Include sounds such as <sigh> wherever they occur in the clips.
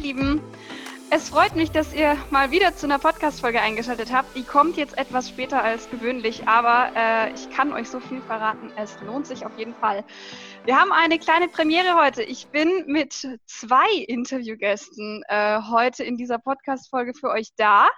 Lieben. Es freut mich, dass ihr mal wieder zu einer Podcast-Folge eingeschaltet habt. Die kommt jetzt etwas später als gewöhnlich, aber äh, ich kann euch so viel verraten. Es lohnt sich auf jeden Fall. Wir haben eine kleine Premiere heute. Ich bin mit zwei Interviewgästen äh, heute in dieser Podcast-Folge für euch da.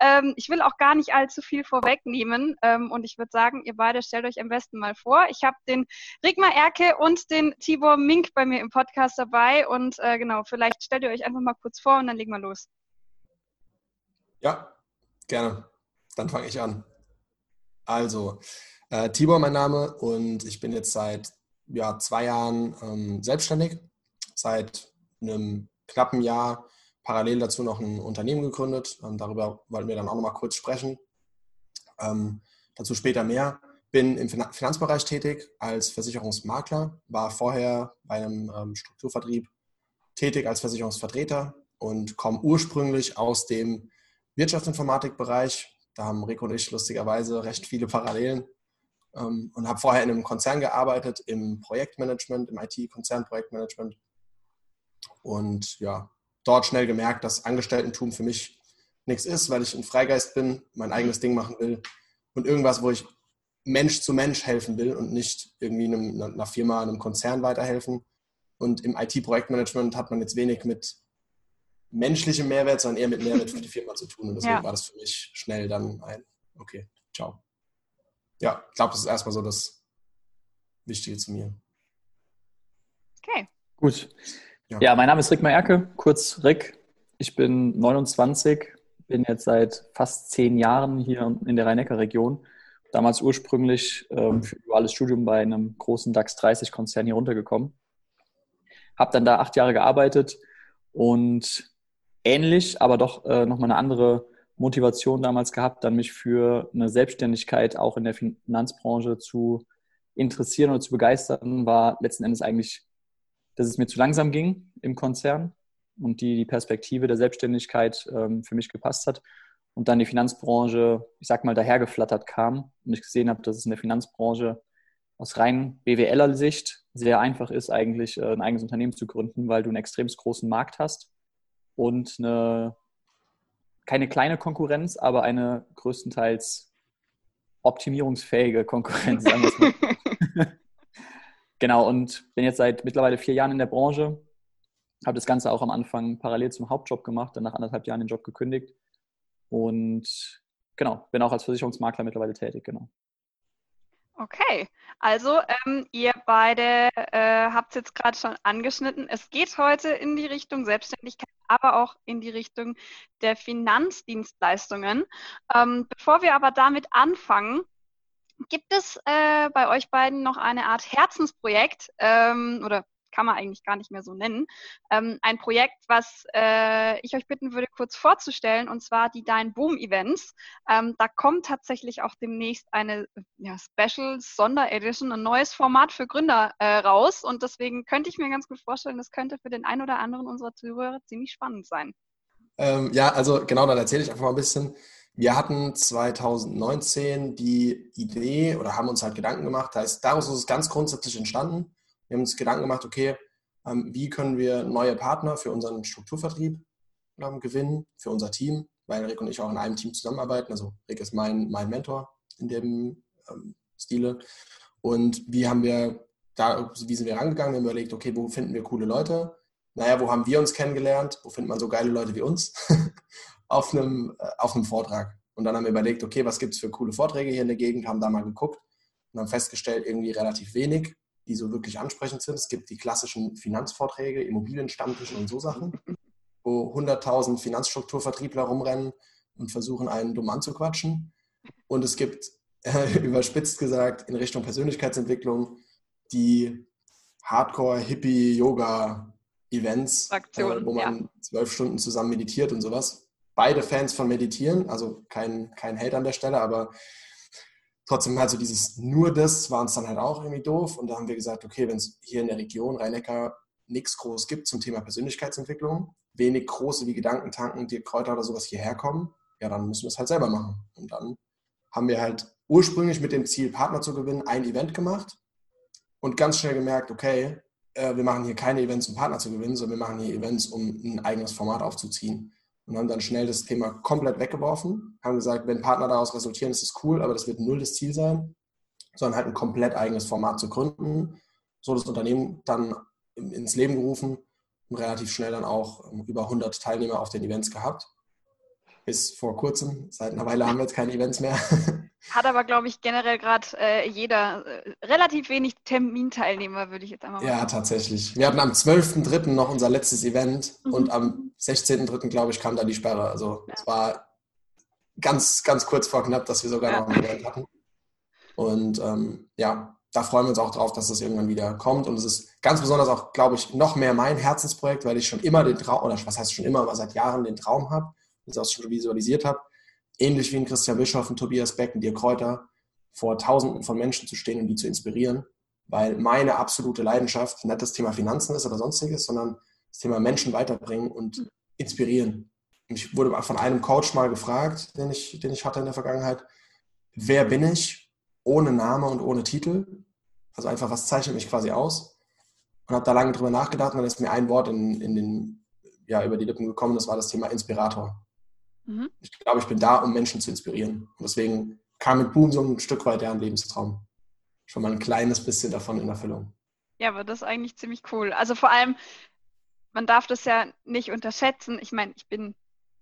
Ähm, ich will auch gar nicht allzu viel vorwegnehmen ähm, und ich würde sagen, ihr beide stellt euch am besten mal vor. Ich habe den Rigmar Erke und den Tibor Mink bei mir im Podcast dabei und äh, genau, vielleicht stellt ihr euch einfach mal kurz vor und dann legen wir los. Ja, gerne. Dann fange ich an. Also, äh, Tibor mein Name und ich bin jetzt seit ja, zwei Jahren ähm, selbstständig, seit einem knappen Jahr parallel dazu noch ein Unternehmen gegründet. Ähm, darüber wollten wir dann auch noch mal kurz sprechen. Ähm, dazu später mehr. Bin im Finanzbereich tätig als Versicherungsmakler, war vorher bei einem ähm, Strukturvertrieb tätig als Versicherungsvertreter und komme ursprünglich aus dem Wirtschaftsinformatikbereich. Da haben Rico und ich lustigerweise recht viele Parallelen ähm, und habe vorher in einem Konzern gearbeitet, im Projektmanagement, im IT-Konzernprojektmanagement. Und ja, dort schnell gemerkt, dass Angestelltentum für mich nichts ist, weil ich ein Freigeist bin, mein eigenes Ding machen will und irgendwas, wo ich Mensch zu Mensch helfen will und nicht irgendwie einem, einer Firma, einem Konzern weiterhelfen. Und im IT-Projektmanagement hat man jetzt wenig mit menschlichem Mehrwert, sondern eher mit Mehrwert für die Firma zu tun. Und deswegen ja. war das für mich schnell dann ein, okay, ciao. Ja, ich glaube, das ist erstmal so das Wichtige zu mir. Okay. Gut. Ja. ja, mein Name ist Rick Erke, kurz Rick. Ich bin 29, bin jetzt seit fast zehn Jahren hier in der Rhein-Neckar-Region. Damals ursprünglich ähm, für duales Studium bei einem großen DAX 30-Konzern hier runtergekommen. Habe dann da acht Jahre gearbeitet und ähnlich, aber doch äh, nochmal eine andere Motivation damals gehabt, dann mich für eine Selbstständigkeit auch in der Finanzbranche zu interessieren oder zu begeistern, war letzten Endes eigentlich dass es mir zu langsam ging im Konzern und die, die Perspektive der Selbstständigkeit ähm, für mich gepasst hat. Und dann die Finanzbranche, ich sag mal, dahergeflattert kam und ich gesehen habe, dass es in der Finanzbranche aus rein BWLer Sicht sehr einfach ist, eigentlich äh, ein eigenes Unternehmen zu gründen, weil du einen extrem großen Markt hast und eine, keine kleine Konkurrenz, aber eine größtenteils optimierungsfähige Konkurrenz, sagen wir es mal. <laughs> Genau, und bin jetzt seit mittlerweile vier Jahren in der Branche. Habe das Ganze auch am Anfang parallel zum Hauptjob gemacht, dann nach anderthalb Jahren den Job gekündigt. Und genau, bin auch als Versicherungsmakler mittlerweile tätig, genau. Okay, also ähm, ihr beide äh, habt es jetzt gerade schon angeschnitten. Es geht heute in die Richtung Selbstständigkeit, aber auch in die Richtung der Finanzdienstleistungen. Ähm, bevor wir aber damit anfangen, Gibt es äh, bei euch beiden noch eine Art Herzensprojekt ähm, oder kann man eigentlich gar nicht mehr so nennen. Ähm, ein Projekt, was äh, ich euch bitten würde, kurz vorzustellen, und zwar die Dein Boom Events. Ähm, da kommt tatsächlich auch demnächst eine ja, Special Sonderedition, ein neues Format für Gründer äh, raus. Und deswegen könnte ich mir ganz gut vorstellen, das könnte für den einen oder anderen unserer Zuhörer ziemlich spannend sein. Ähm, ja, also genau, dann erzähle ich einfach mal ein bisschen. Wir hatten 2019 die Idee oder haben uns halt Gedanken gemacht, das heißt, daraus ist es ganz grundsätzlich entstanden. Wir haben uns Gedanken gemacht, okay, ähm, wie können wir neue Partner für unseren Strukturvertrieb ähm, gewinnen, für unser Team, weil Rick und ich auch in einem Team zusammenarbeiten. Also Rick ist mein, mein Mentor in dem ähm, Stile. Und wie haben wir da, wie sind wir rangegangen? Wir haben überlegt, okay, wo finden wir coole Leute? Naja, wo haben wir uns kennengelernt? Wo findet man so geile Leute wie uns? <laughs> auf einem, äh, auf einem Vortrag. Und dann haben wir überlegt, okay, was gibt es für coole Vorträge hier in der Gegend, haben da mal geguckt und haben festgestellt, irgendwie relativ wenig, die so wirklich ansprechend sind. Es gibt die klassischen Finanzvorträge, Immobilienstammtische und so Sachen, wo 100.000 Finanzstrukturvertriebler rumrennen und versuchen, einen dumm anzuquatschen. Und es gibt, äh, <laughs> überspitzt gesagt, in Richtung Persönlichkeitsentwicklung die Hardcore-Hippie-Yoga-Events, äh, wo man zwölf ja. Stunden zusammen meditiert und sowas beide Fans von Meditieren, also kein, kein Hate an der Stelle, aber trotzdem halt so dieses nur das war uns dann halt auch irgendwie doof. Und da haben wir gesagt, okay, wenn es hier in der Region Rhein-Neckar nichts groß gibt zum Thema Persönlichkeitsentwicklung, wenig große wie Gedankentanken, die Kräuter oder sowas hierher kommen, ja, dann müssen wir es halt selber machen. Und dann haben wir halt ursprünglich mit dem Ziel, Partner zu gewinnen, ein Event gemacht und ganz schnell gemerkt, okay, äh, wir machen hier keine Events, um Partner zu gewinnen, sondern wir machen hier Events, um ein eigenes Format aufzuziehen. Und haben dann schnell das Thema komplett weggeworfen, haben gesagt, wenn Partner daraus resultieren, ist es cool, aber das wird null das Ziel sein, sondern halt ein komplett eigenes Format zu gründen, so das Unternehmen dann ins Leben gerufen und relativ schnell dann auch ähm, über 100 Teilnehmer auf den Events gehabt. Bis vor kurzem. Seit einer Weile haben wir jetzt keine Events mehr. <laughs> Hat aber, glaube ich, generell gerade äh, jeder äh, relativ wenig Terminteilnehmer, würde ich jetzt einmal mal sagen. Ja, tatsächlich. Wir hatten am 12.03. noch unser letztes Event mhm. und am 16.03. glaube ich, kam dann die Sperre. Also ja. es war ganz, ganz kurz vor knapp, dass wir sogar ja. noch ein Event hatten. Und ähm, ja, da freuen wir uns auch drauf, dass das irgendwann wieder kommt. Und es ist ganz besonders auch, glaube ich, noch mehr mein Herzensprojekt, weil ich schon immer den Traum, oder was heißt schon immer, aber seit Jahren den Traum habe, das auch schon visualisiert habe, ähnlich wie ein Christian Bischoff, ein Tobias Beck, ein Dirk Kräuter, vor Tausenden von Menschen zu stehen und die zu inspirieren, weil meine absolute Leidenschaft nicht das Thema Finanzen ist oder sonstiges, sondern das Thema Menschen weiterbringen und inspirieren. Und ich wurde von einem Coach mal gefragt, den ich, den ich hatte in der Vergangenheit, wer bin ich ohne Name und ohne Titel? Also einfach, was zeichnet mich quasi aus? Und habe da lange drüber nachgedacht und dann ist mir ein Wort in, in den, ja, über die Lippen gekommen, das war das Thema Inspirator. Mhm. Ich glaube, ich bin da, um Menschen zu inspirieren. Und deswegen kam mit Boom so ein Stück weit ein Lebenstraum. Schon mal ein kleines bisschen davon in Erfüllung. Ja, aber das ist eigentlich ziemlich cool. Also vor allem, man darf das ja nicht unterschätzen. Ich meine, ich bin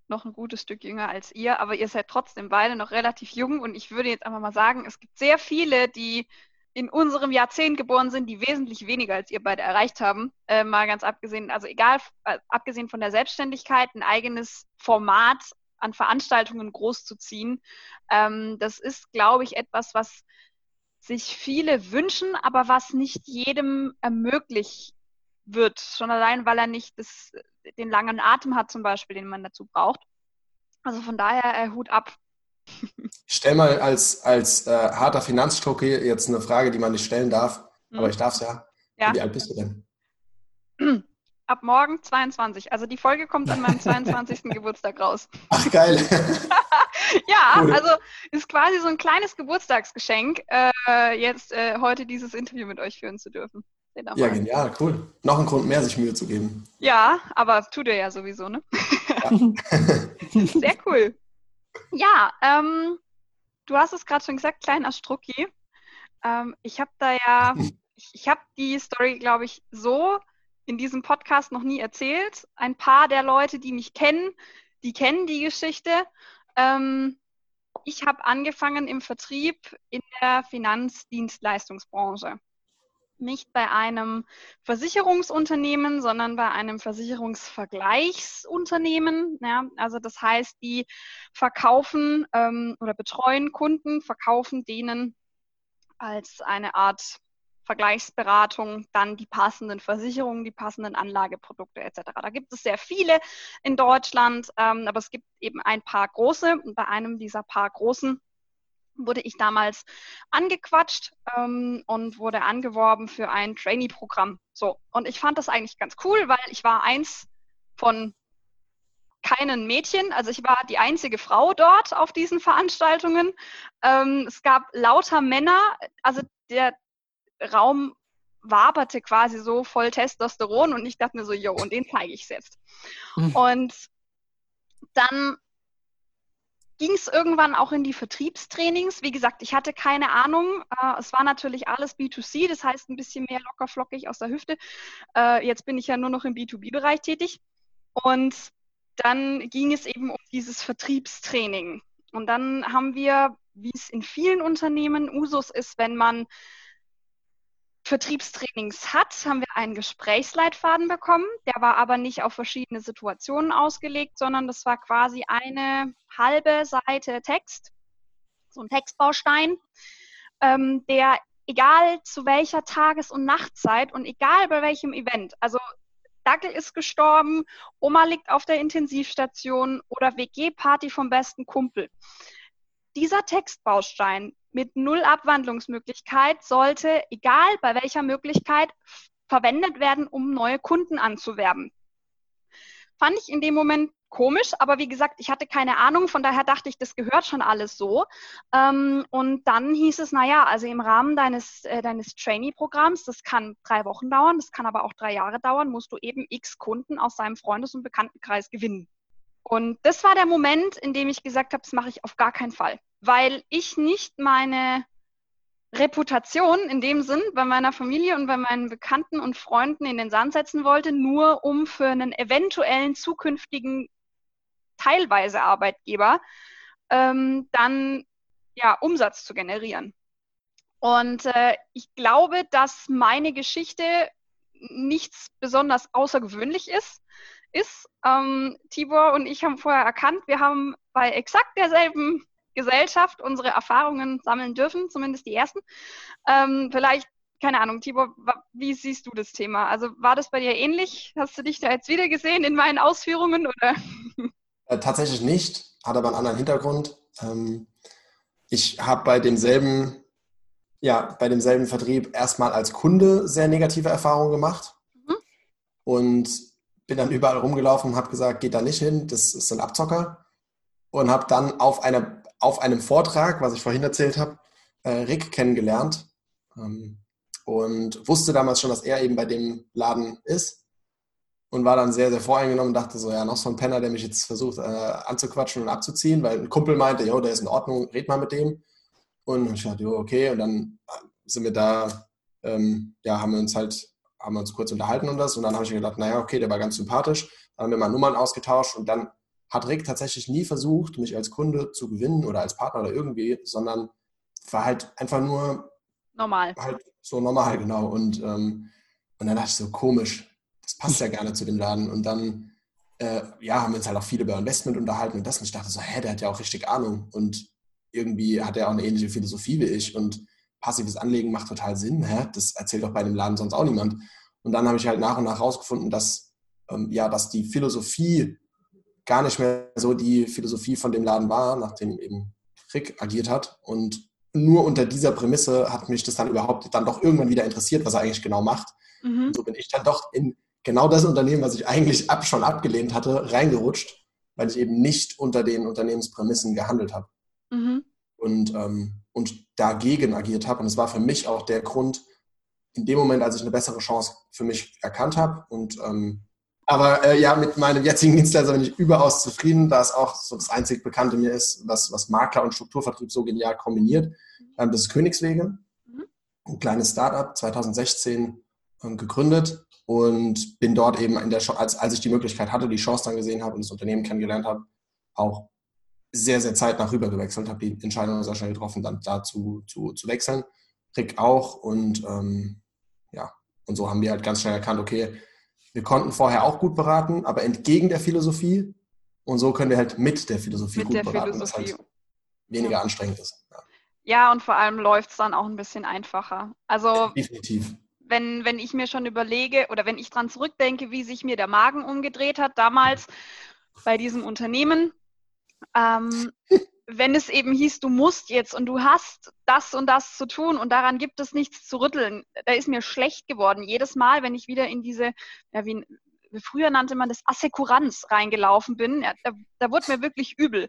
noch ein gutes Stück jünger als ihr, aber ihr seid trotzdem beide noch relativ jung und ich würde jetzt einfach mal sagen, es gibt sehr viele, die in unserem Jahrzehnt geboren sind, die wesentlich weniger als ihr beide erreicht haben. Äh, mal ganz abgesehen, also egal, äh, abgesehen von der Selbstständigkeit, ein eigenes Format an Veranstaltungen groß zu ziehen. Ähm, das ist, glaube ich, etwas, was sich viele wünschen, aber was nicht jedem ermöglicht wird. Schon allein, weil er nicht das, den langen Atem hat, zum Beispiel, den man dazu braucht. Also von daher äh, Hut ab. <laughs> Ich stelle mal als, als äh, harter Finanzstrucki jetzt eine Frage, die man nicht stellen darf, hm. aber ich darf es ja. ja. Wie alt bist du denn? <clears throat> Ab morgen 22. Also die Folge kommt an meinem 22. <laughs> Geburtstag raus. Ach geil. <laughs> ja, also ist quasi so ein kleines Geburtstagsgeschenk, äh, jetzt äh, heute dieses Interview mit euch führen zu dürfen. Ja, genial, cool. Noch ein Grund mehr, sich Mühe zu geben. Ja, aber tut er ja sowieso, ne? Ja. <laughs> Sehr cool. Ja, ähm, du hast es gerade schon gesagt, kleiner Strucki. Ähm, ich habe da ja, <laughs> ich, ich habe die Story, glaube ich, so in diesem Podcast noch nie erzählt. Ein paar der Leute, die mich kennen, die kennen die Geschichte. Ähm, ich habe angefangen im Vertrieb in der Finanzdienstleistungsbranche nicht bei einem Versicherungsunternehmen, sondern bei einem Versicherungsvergleichsunternehmen. Ja, also das heißt, die verkaufen ähm, oder betreuen Kunden, verkaufen denen als eine Art Vergleichsberatung dann die passenden Versicherungen, die passenden Anlageprodukte etc. Da gibt es sehr viele in Deutschland, ähm, aber es gibt eben ein paar große und bei einem dieser paar großen wurde ich damals angequatscht ähm, und wurde angeworben für ein Trainee-Programm. So, und ich fand das eigentlich ganz cool, weil ich war eins von keinen Mädchen, also ich war die einzige Frau dort auf diesen Veranstaltungen. Ähm, es gab lauter Männer, also der Raum waberte quasi so voll Testosteron und ich dachte mir so, yo, und den zeige ich jetzt. Mhm. Und dann ging es irgendwann auch in die Vertriebstrainings. Wie gesagt, ich hatte keine Ahnung. Äh, es war natürlich alles B2C, das heißt ein bisschen mehr lockerflockig aus der Hüfte. Äh, jetzt bin ich ja nur noch im B2B-Bereich tätig. Und dann ging es eben um dieses Vertriebstraining. Und dann haben wir, wie es in vielen Unternehmen Usus ist, wenn man Vertriebstrainings hat, haben wir einen Gesprächsleitfaden bekommen. Der war aber nicht auf verschiedene Situationen ausgelegt, sondern das war quasi eine halbe Seite Text, so ein Textbaustein, ähm, der egal zu welcher Tages- und Nachtzeit und egal bei welchem Event, also Dackel ist gestorben, Oma liegt auf der Intensivstation oder WG-Party vom besten Kumpel. Dieser Textbaustein mit null Abwandlungsmöglichkeit sollte, egal bei welcher Möglichkeit, verwendet werden, um neue Kunden anzuwerben. fand ich in dem Moment komisch, aber wie gesagt, ich hatte keine Ahnung, von daher dachte ich, das gehört schon alles so. Ähm, und dann hieß es, naja, also im Rahmen deines, äh, deines Trainee-Programms, das kann drei Wochen dauern, das kann aber auch drei Jahre dauern, musst du eben x Kunden aus deinem Freundes- und Bekanntenkreis gewinnen. Und das war der Moment, in dem ich gesagt habe, das mache ich auf gar keinen Fall, weil ich nicht meine Reputation in dem Sinn bei meiner Familie und bei meinen Bekannten und Freunden in den Sand setzen wollte, nur um für einen eventuellen zukünftigen teilweise Arbeitgeber ähm, dann ja Umsatz zu generieren. Und äh, ich glaube, dass meine Geschichte nichts besonders außergewöhnlich ist. ist. Ähm, Tibor und ich haben vorher erkannt, wir haben bei exakt derselben Gesellschaft unsere Erfahrungen sammeln dürfen, zumindest die ersten. Ähm, vielleicht, keine Ahnung, Tibor, wie siehst du das Thema? Also war das bei dir ähnlich? Hast du dich da jetzt wieder gesehen in meinen Ausführungen oder? <laughs> Äh, tatsächlich nicht, hat aber einen anderen Hintergrund. Ähm, ich habe bei demselben, ja, bei demselben Vertrieb erstmal als Kunde sehr negative Erfahrungen gemacht mhm. und bin dann überall rumgelaufen und habe gesagt, geht da nicht hin, das sind Abzocker und habe dann auf einer auf einem Vortrag, was ich vorhin erzählt habe, äh, Rick kennengelernt ähm, und wusste damals schon, dass er eben bei dem Laden ist und war dann sehr, sehr voreingenommen und dachte so, ja, noch so ein Penner, der mich jetzt versucht äh, anzuquatschen und abzuziehen, weil ein Kumpel meinte, jo, der ist in Ordnung, red mal mit dem. Und ich dachte, jo, okay, und dann sind wir da, ähm, ja, haben wir uns halt, haben wir uns kurz unterhalten und das und dann habe ich mir gedacht, naja, okay, der war ganz sympathisch, dann haben wir mal Nummern ausgetauscht und dann hat Rick tatsächlich nie versucht, mich als Kunde zu gewinnen oder als Partner oder irgendwie, sondern war halt einfach nur normal. Halt so normal, genau. Und, ähm, und dann dachte ich so, komisch, das passt ja gerne zu dem Laden. Und dann äh, ja, haben wir uns halt auch viel über Investment unterhalten und das. Und ich dachte so, hä, der hat ja auch richtig Ahnung. Und irgendwie hat er auch eine ähnliche Philosophie wie ich. Und passives Anlegen macht total Sinn. Hä? Das erzählt doch bei dem Laden sonst auch niemand. Und dann habe ich halt nach und nach herausgefunden, dass, ähm, ja, dass die Philosophie gar nicht mehr so die Philosophie von dem Laden war, nachdem eben Rick agiert hat. Und nur unter dieser Prämisse hat mich das dann überhaupt dann doch irgendwann wieder interessiert, was er eigentlich genau macht. Mhm. Und so bin ich dann doch in genau das Unternehmen, was ich eigentlich ab, schon abgelehnt hatte, reingerutscht, weil ich eben nicht unter den Unternehmensprämissen gehandelt habe. Mhm. Und, ähm, und dagegen agiert habe. Und es war für mich auch der Grund, in dem Moment, als ich eine bessere Chance für mich erkannt habe und ähm, aber äh, ja, mit meinem jetzigen Dienstleister bin ich überaus zufrieden, da es auch so das einzig Bekannte mir ist, was, was Makler und Strukturvertrieb so genial kombiniert. Ähm, das ist Königswege, mhm. ein kleines Startup, 2016 ähm, gegründet und bin dort eben in der, als, als ich die Möglichkeit hatte, die Chance dann gesehen habe und das Unternehmen kennengelernt habe, auch sehr, sehr zeitnah rüber gewechselt, habe die Entscheidung sehr schnell getroffen, dann dazu zu, zu wechseln. Rick auch und ähm, ja, und so haben wir halt ganz schnell erkannt, okay, wir konnten vorher auch gut beraten, aber entgegen der Philosophie. Und so können wir halt mit der Philosophie mit gut der beraten, was halt weniger ja. anstrengend ist. Ja. ja, und vor allem läuft es dann auch ein bisschen einfacher. Also definitiv. Wenn, wenn ich mir schon überlege oder wenn ich dran zurückdenke, wie sich mir der Magen umgedreht hat damals bei diesem Unternehmen, ähm, <laughs> wenn es eben hieß, du musst jetzt und du hast das und das zu tun und daran gibt es nichts zu rütteln, da ist mir schlecht geworden. Jedes Mal, wenn ich wieder in diese, ja, wie, früher nannte man das, Assekuranz reingelaufen bin, ja, da, da wurde mir wirklich übel.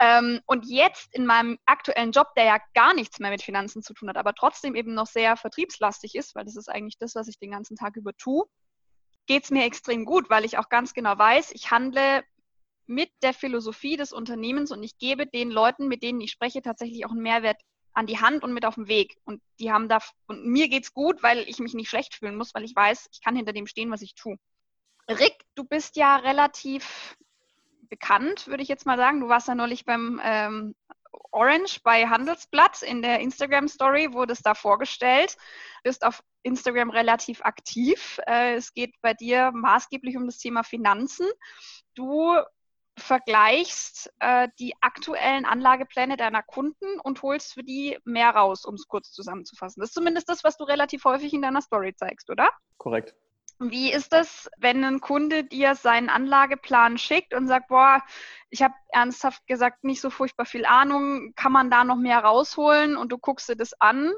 Ähm, und jetzt in meinem aktuellen Job, der ja gar nichts mehr mit Finanzen zu tun hat, aber trotzdem eben noch sehr vertriebslastig ist, weil das ist eigentlich das, was ich den ganzen Tag über tue, geht es mir extrem gut, weil ich auch ganz genau weiß, ich handle mit der Philosophie des Unternehmens und ich gebe den Leuten, mit denen ich spreche, tatsächlich auch einen Mehrwert an die Hand und mit auf den Weg. Und die haben da, und mir geht's gut, weil ich mich nicht schlecht fühlen muss, weil ich weiß, ich kann hinter dem stehen, was ich tue. Rick, du bist ja relativ bekannt, würde ich jetzt mal sagen. Du warst ja neulich beim ähm, Orange bei Handelsblatt in der Instagram Story, wurde es da vorgestellt. Du bist auf Instagram relativ aktiv. Äh, es geht bei dir maßgeblich um das Thema Finanzen. Du vergleichst äh, die aktuellen Anlagepläne deiner Kunden und holst für die mehr raus, um es kurz zusammenzufassen. Das ist zumindest das, was du relativ häufig in deiner Story zeigst, oder? Korrekt. Wie ist es, wenn ein Kunde dir seinen Anlageplan schickt und sagt, boah, ich habe ernsthaft gesagt nicht so furchtbar viel Ahnung, kann man da noch mehr rausholen und du guckst dir das an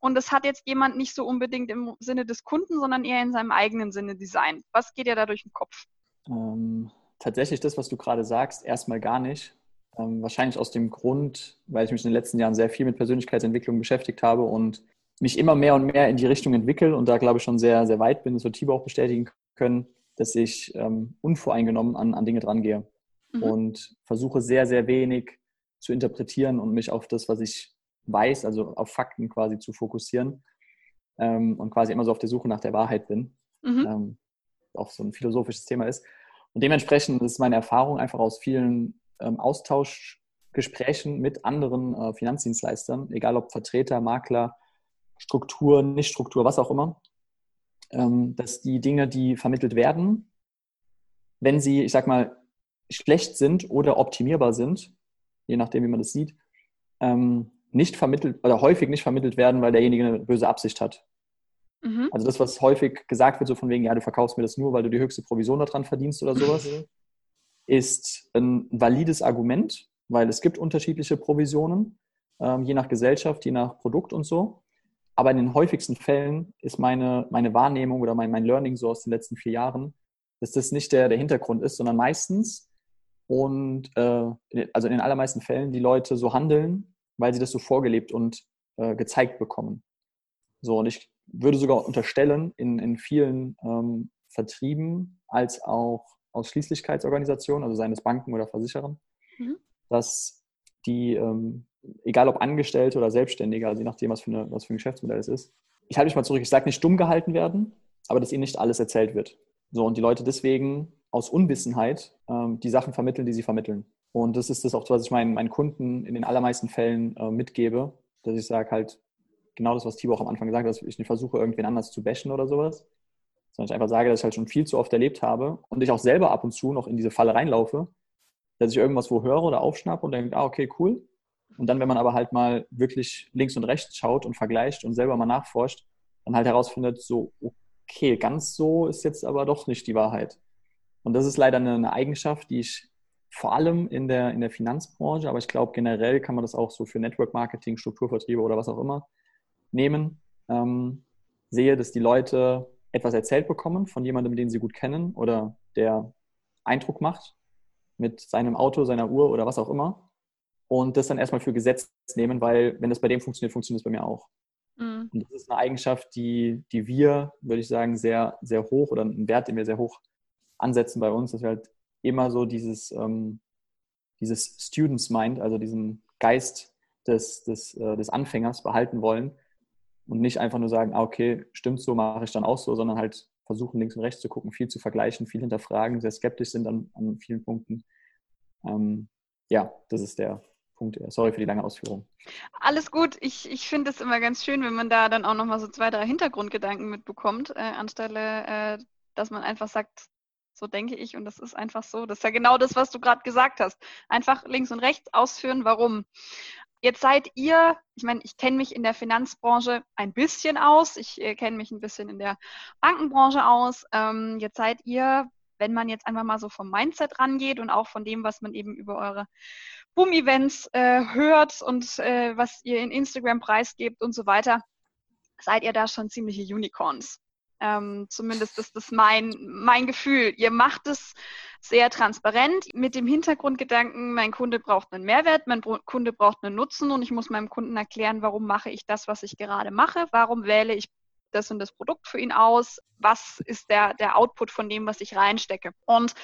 und das hat jetzt jemand nicht so unbedingt im Sinne des Kunden, sondern eher in seinem eigenen Sinne designt. Was geht dir da durch den Kopf? Ähm, tatsächlich das, was du gerade sagst, erstmal gar nicht. Ähm, wahrscheinlich aus dem Grund, weil ich mich in den letzten Jahren sehr viel mit Persönlichkeitsentwicklung beschäftigt habe und mich immer mehr und mehr in die Richtung entwickle und da glaube ich schon sehr, sehr weit bin, das wird Tibo auch bestätigen können, dass ich ähm, unvoreingenommen an, an Dinge drangehe mhm. und versuche sehr, sehr wenig zu interpretieren und mich auf das, was ich weiß, also auf Fakten quasi zu fokussieren ähm, und quasi immer so auf der Suche nach der Wahrheit bin. Mhm. Ähm, auch so ein philosophisches Thema ist. Und dementsprechend ist meine Erfahrung einfach aus vielen ähm, Austauschgesprächen mit anderen äh, Finanzdienstleistern, egal ob Vertreter, Makler, Struktur, Nicht-Struktur, was auch immer, ähm, dass die Dinge, die vermittelt werden, wenn sie, ich sag mal, schlecht sind oder optimierbar sind, je nachdem, wie man das sieht, ähm, nicht vermittelt oder häufig nicht vermittelt werden, weil derjenige eine böse Absicht hat. Mhm. Also das, was häufig gesagt wird, so von wegen, ja, du verkaufst mir das nur, weil du die höchste Provision daran verdienst oder sowas, mhm. ist ein valides Argument, weil es gibt unterschiedliche Provisionen, ähm, je nach Gesellschaft, je nach Produkt und so. Aber in den häufigsten Fällen ist meine, meine Wahrnehmung oder mein, mein Learning so aus den letzten vier Jahren, dass das nicht der, der Hintergrund ist, sondern meistens und äh, also in den allermeisten Fällen die Leute so handeln, weil sie das so vorgelebt und äh, gezeigt bekommen. So, und ich würde sogar unterstellen, in, in vielen ähm, Vertrieben als auch Ausschließlichkeitsorganisationen, also seien es Banken oder Versicherern, mhm. dass die, ähm, egal ob Angestellte oder Selbstständige, also je nachdem, was für, eine, was für ein Geschäftsmodell es ist, ich halte mich mal zurück, ich sage nicht dumm gehalten werden, aber dass ihnen nicht alles erzählt wird. So, und die Leute deswegen aus Unwissenheit ähm, die Sachen vermitteln, die sie vermitteln. Und das ist das auch, was ich meinen, meinen Kunden in den allermeisten Fällen äh, mitgebe, dass ich sage halt, genau das, was Tibo auch am Anfang gesagt hat, dass ich nicht versuche, irgendwen anders zu bashen oder sowas, sondern ich einfach sage, dass ich halt schon viel zu oft erlebt habe und ich auch selber ab und zu noch in diese Falle reinlaufe, dass ich irgendwas wo höre oder aufschnappe und denke, ah, okay, cool. Und dann, wenn man aber halt mal wirklich links und rechts schaut und vergleicht und selber mal nachforscht, dann halt herausfindet, so, okay, ganz so ist jetzt aber doch nicht die Wahrheit. Und das ist leider eine, Eigenschaft, die ich vor allem in der, in der Finanzbranche, aber ich glaube generell kann man das auch so für Network Marketing, Strukturvertriebe oder was auch immer nehmen. Ähm, sehe, dass die Leute etwas erzählt bekommen von jemandem, den sie gut kennen oder der Eindruck macht mit seinem Auto, seiner Uhr oder was auch immer und das dann erstmal für Gesetz nehmen, weil wenn das bei dem funktioniert, funktioniert es bei mir auch. Mhm. Und das ist eine Eigenschaft, die, die wir, würde ich sagen, sehr, sehr hoch oder ein Wert, den wir sehr hoch ansetzen bei uns, dass wir halt immer so dieses, ähm, dieses Students Mind, also diesen Geist des, des, äh, des Anfängers behalten wollen und nicht einfach nur sagen, ah, okay, stimmt so, mache ich dann auch so, sondern halt versuchen, links und rechts zu gucken, viel zu vergleichen, viel hinterfragen, sehr skeptisch sind an, an vielen Punkten. Ähm, ja, das ist der Punkt. Sorry für die lange Ausführung. Alles gut. Ich, ich finde es immer ganz schön, wenn man da dann auch nochmal so zwei, drei Hintergrundgedanken mitbekommt, äh, anstelle, äh, dass man einfach sagt, so denke ich und das ist einfach so. Das ist ja genau das, was du gerade gesagt hast. Einfach links und rechts ausführen, warum. Jetzt seid ihr, ich meine, ich kenne mich in der Finanzbranche ein bisschen aus, ich äh, kenne mich ein bisschen in der Bankenbranche aus. Ähm, jetzt seid ihr, wenn man jetzt einfach mal so vom Mindset rangeht und auch von dem, was man eben über eure Boom-Events äh, hört und äh, was ihr in Instagram preisgebt und so weiter, seid ihr da schon ziemliche Unicorns. Ähm, zumindest ist das mein, mein Gefühl. Ihr macht es sehr transparent mit dem Hintergrundgedanken, mein Kunde braucht einen Mehrwert, mein Kunde braucht einen Nutzen und ich muss meinem Kunden erklären, warum mache ich das, was ich gerade mache, warum wähle ich das und das Produkt für ihn aus, was ist der, der Output von dem, was ich reinstecke. Und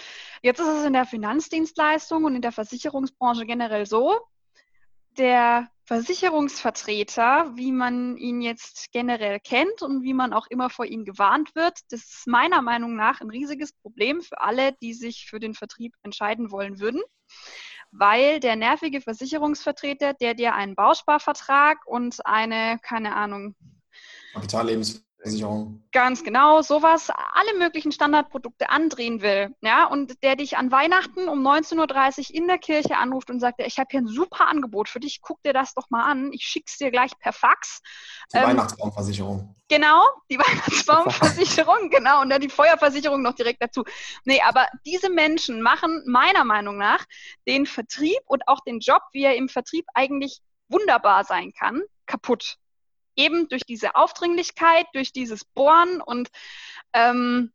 jetzt ist es in der Finanzdienstleistung und in der Versicherungsbranche generell so, der Versicherungsvertreter, wie man ihn jetzt generell kennt und wie man auch immer vor ihm gewarnt wird, das ist meiner Meinung nach ein riesiges Problem für alle, die sich für den Vertrieb entscheiden wollen würden, weil der nervige Versicherungsvertreter, der dir einen Bausparvertrag und eine, keine Ahnung, Kapitallebens Versicherung. Ganz genau, sowas, alle möglichen Standardprodukte andrehen will, ja, und der dich an Weihnachten um 19.30 Uhr in der Kirche anruft und sagt, ich habe hier ein super Angebot für dich, guck dir das doch mal an, ich schick's dir gleich per Fax. Die ähm, Weihnachtsbaumversicherung. Genau, die <laughs> Weihnachtsbaumversicherung, genau, und dann die Feuerversicherung noch direkt dazu. Nee, aber diese Menschen machen meiner Meinung nach den Vertrieb und auch den Job, wie er im Vertrieb eigentlich wunderbar sein kann, kaputt eben durch diese Aufdringlichkeit, durch dieses Bohren und ähm,